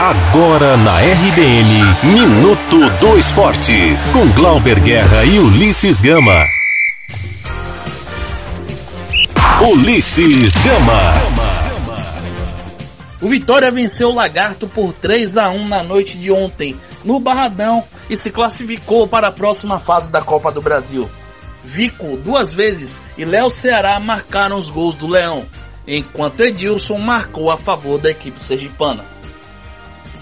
Agora na RBN, Minuto do Esporte, com Glauber Guerra e Ulisses Gama. Ulisses Gama. O Vitória venceu o Lagarto por 3 a 1 na noite de ontem, no Barradão, e se classificou para a próxima fase da Copa do Brasil. Vico duas vezes e Léo Ceará marcaram os gols do Leão, enquanto Edilson marcou a favor da equipe sergipana.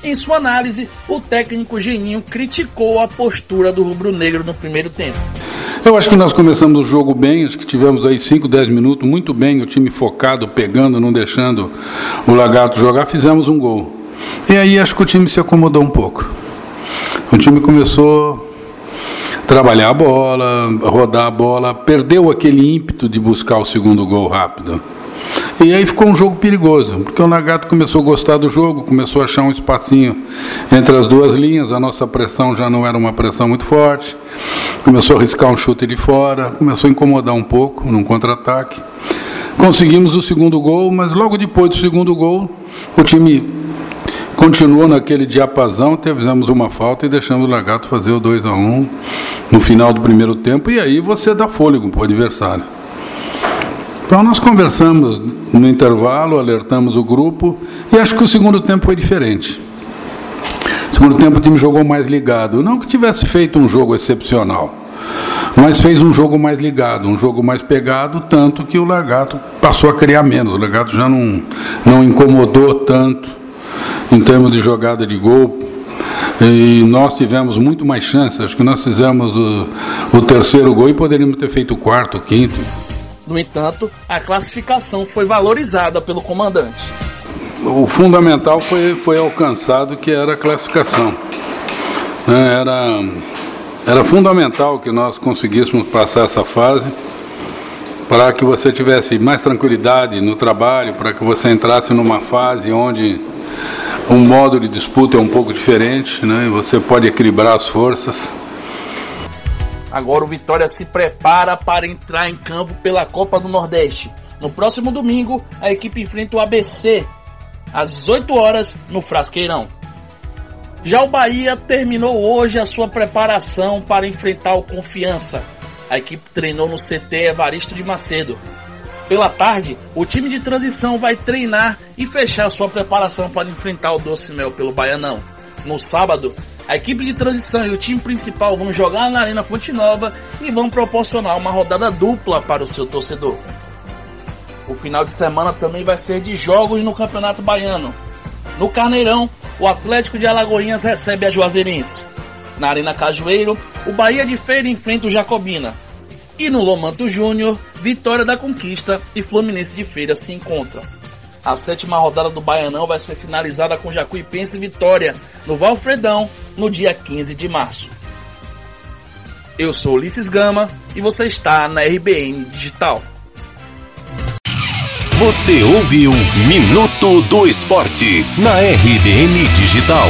Em sua análise, o técnico Geninho criticou a postura do rubro-negro no primeiro tempo. Eu acho que nós começamos o jogo bem, acho que tivemos aí 5, 10 minutos muito bem, o time focado, pegando, não deixando o Lagarto jogar, fizemos um gol. E aí acho que o time se acomodou um pouco. O time começou a trabalhar a bola, rodar a bola, perdeu aquele ímpeto de buscar o segundo gol rápido. E aí ficou um jogo perigoso, porque o Nagato começou a gostar do jogo, começou a achar um espacinho entre as duas linhas, a nossa pressão já não era uma pressão muito forte, começou a riscar um chute de fora, começou a incomodar um pouco num contra-ataque. Conseguimos o segundo gol, mas logo depois do segundo gol, o time continuou naquele diapasão, fizemos uma falta e deixamos o Lagato fazer o 2 a 1 no final do primeiro tempo, e aí você dá fôlego para o adversário. Então nós conversamos no intervalo, alertamos o grupo e acho que o segundo tempo foi diferente. No segundo tempo o time jogou mais ligado. Não que tivesse feito um jogo excepcional, mas fez um jogo mais ligado, um jogo mais pegado, tanto que o Largato passou a criar menos. O Largato já não, não incomodou tanto em termos de jogada de gol. E nós tivemos muito mais chances. Acho que nós fizemos o, o terceiro gol e poderíamos ter feito o quarto, o quinto. No entanto, a classificação foi valorizada pelo comandante. O fundamental foi, foi alcançado, que era a classificação. Né, era, era fundamental que nós conseguíssemos passar essa fase para que você tivesse mais tranquilidade no trabalho, para que você entrasse numa fase onde um modo de disputa é um pouco diferente, né? você pode equilibrar as forças. Agora o Vitória se prepara para entrar em campo pela Copa do Nordeste. No próximo domingo, a equipe enfrenta o ABC às 18 horas no Frasqueirão. Já o Bahia terminou hoje a sua preparação para enfrentar o Confiança. A equipe treinou no CT Evaristo de Macedo. Pela tarde, o time de transição vai treinar e fechar sua preparação para enfrentar o Doce Mel pelo Baianão. No sábado, a equipe de transição e o time principal vão jogar na Arena Fonte Nova e vão proporcionar uma rodada dupla para o seu torcedor. O final de semana também vai ser de jogos no Campeonato Baiano. No Carneirão, o Atlético de Alagoinhas recebe a Juazeirense. Na Arena Cajueiro, o Bahia de Feira enfrenta o Jacobina. E no Lomanto Júnior, Vitória da Conquista e Fluminense de Feira se encontram. A sétima rodada do Baianão vai ser finalizada com Jacuipense e Vitória no Valfredão no dia 15 de março. Eu sou Ulisses Gama e você está na RBN Digital. Você ouviu Minuto do Esporte na RBN Digital.